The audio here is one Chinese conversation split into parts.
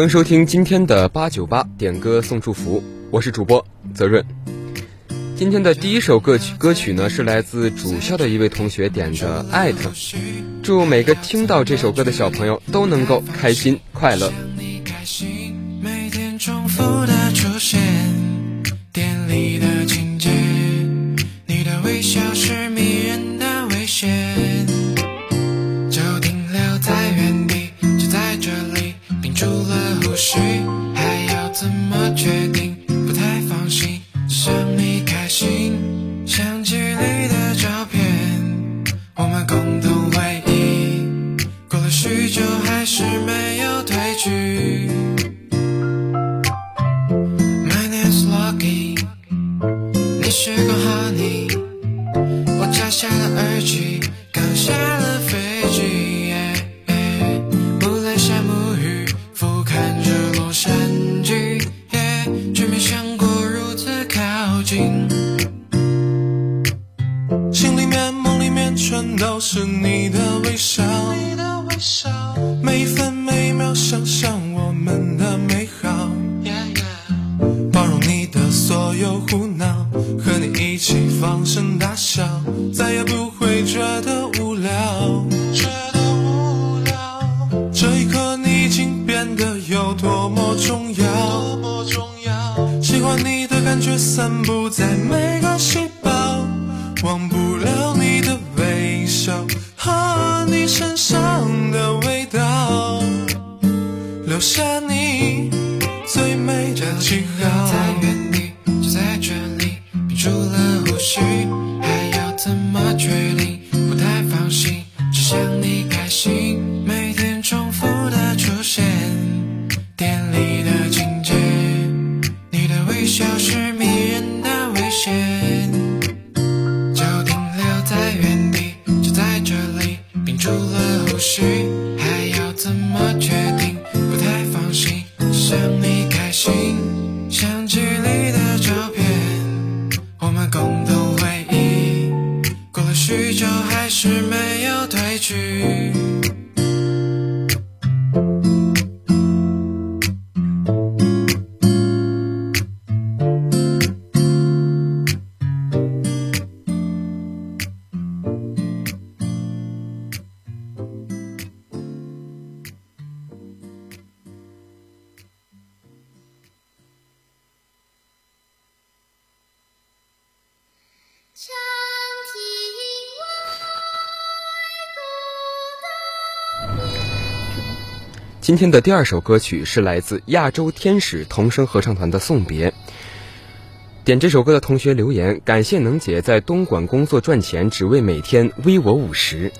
欢迎收听今天的八九八点歌送祝福我是主播泽润。今天的第一首歌曲歌曲呢是来自主校的一位同学点的艾特祝每个听到这首歌的小朋友都能够开心快乐。不需还要怎么决定？许久还是没有褪去。今天的第二首歌曲是来自亚洲天使童声合唱团的送别。点这首歌的同学留言感谢能姐在东莞工作赚钱只为每天微我五十。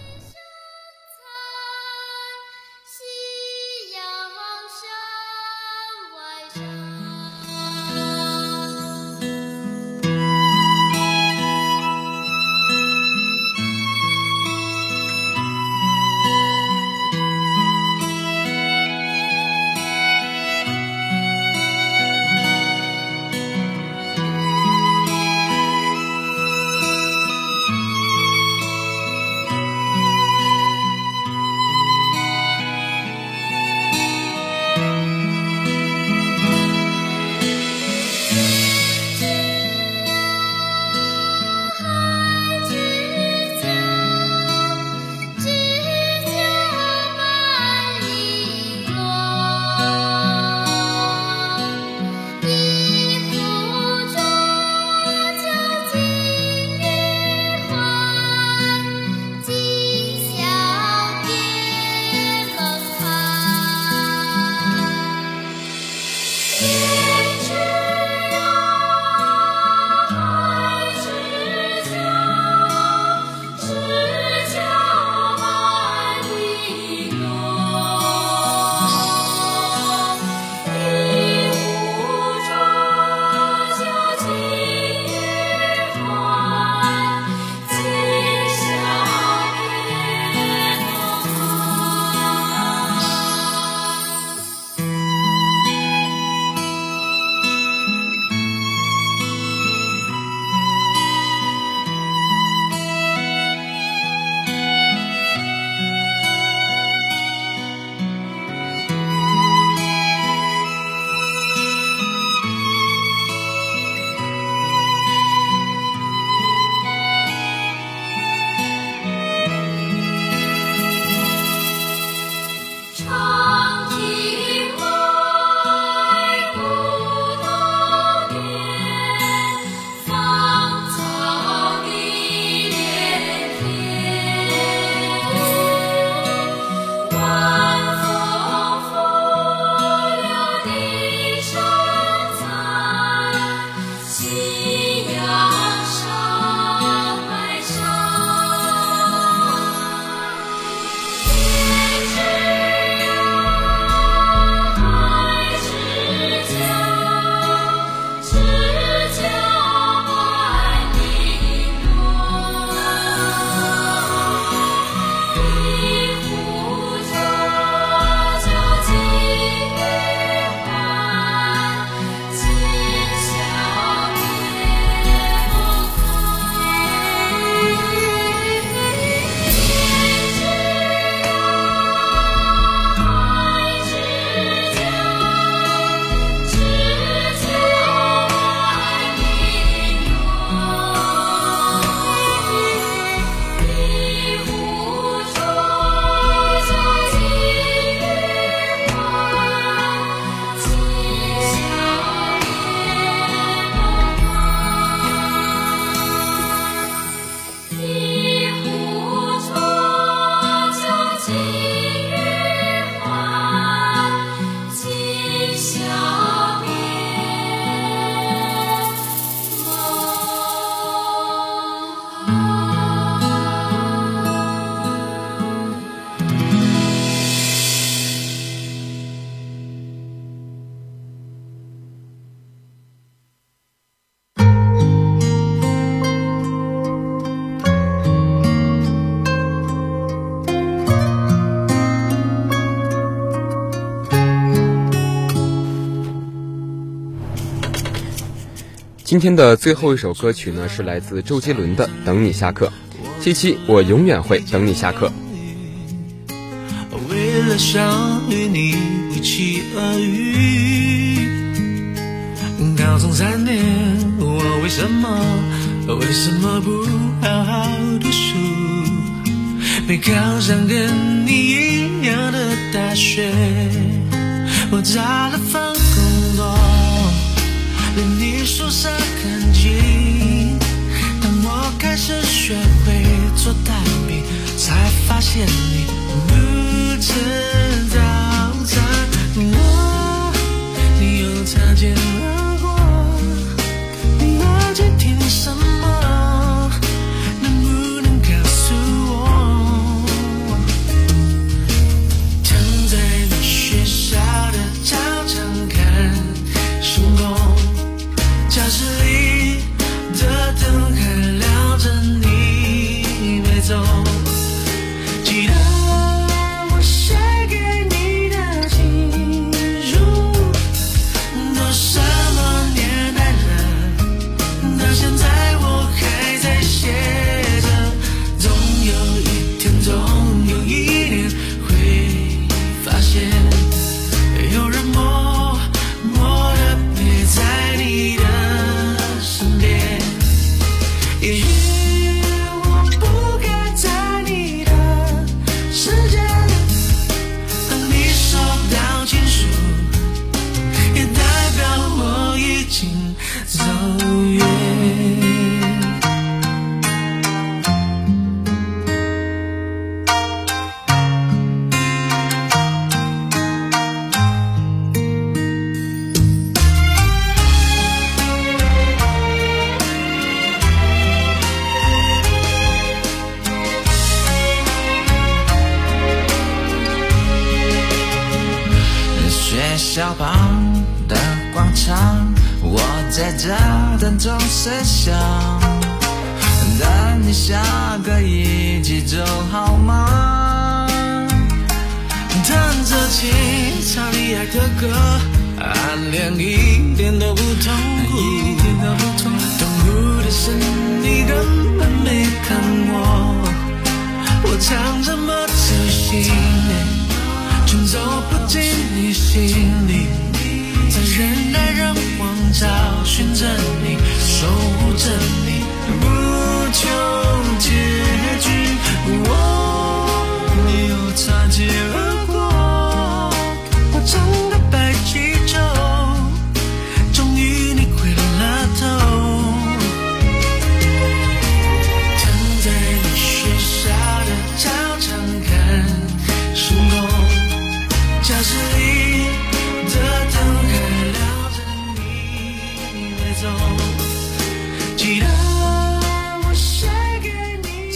今天的最后一首歌曲呢，是来自周杰伦的《等你下课》。七七，我永远会等你下课。为了想与你一起而语，高中三年，我为什么为什么不好好读书？没考上跟你一样的大学，我找了份工宿舍很近。当我开始学会做蛋饼，才发现你不吃这等钟声响，等你下课一起走好吗？弹着琴，唱你爱的歌，暗恋一点都不痛苦，一点都不痛苦。痛苦的是你根本没看我，我唱这么走心。却走不进你心里，在人来人往找寻着你，守护着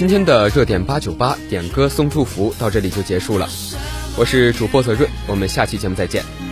今天的热点八九八点歌送祝福到这里就结束了，我是主播泽润，我们下期节目再见。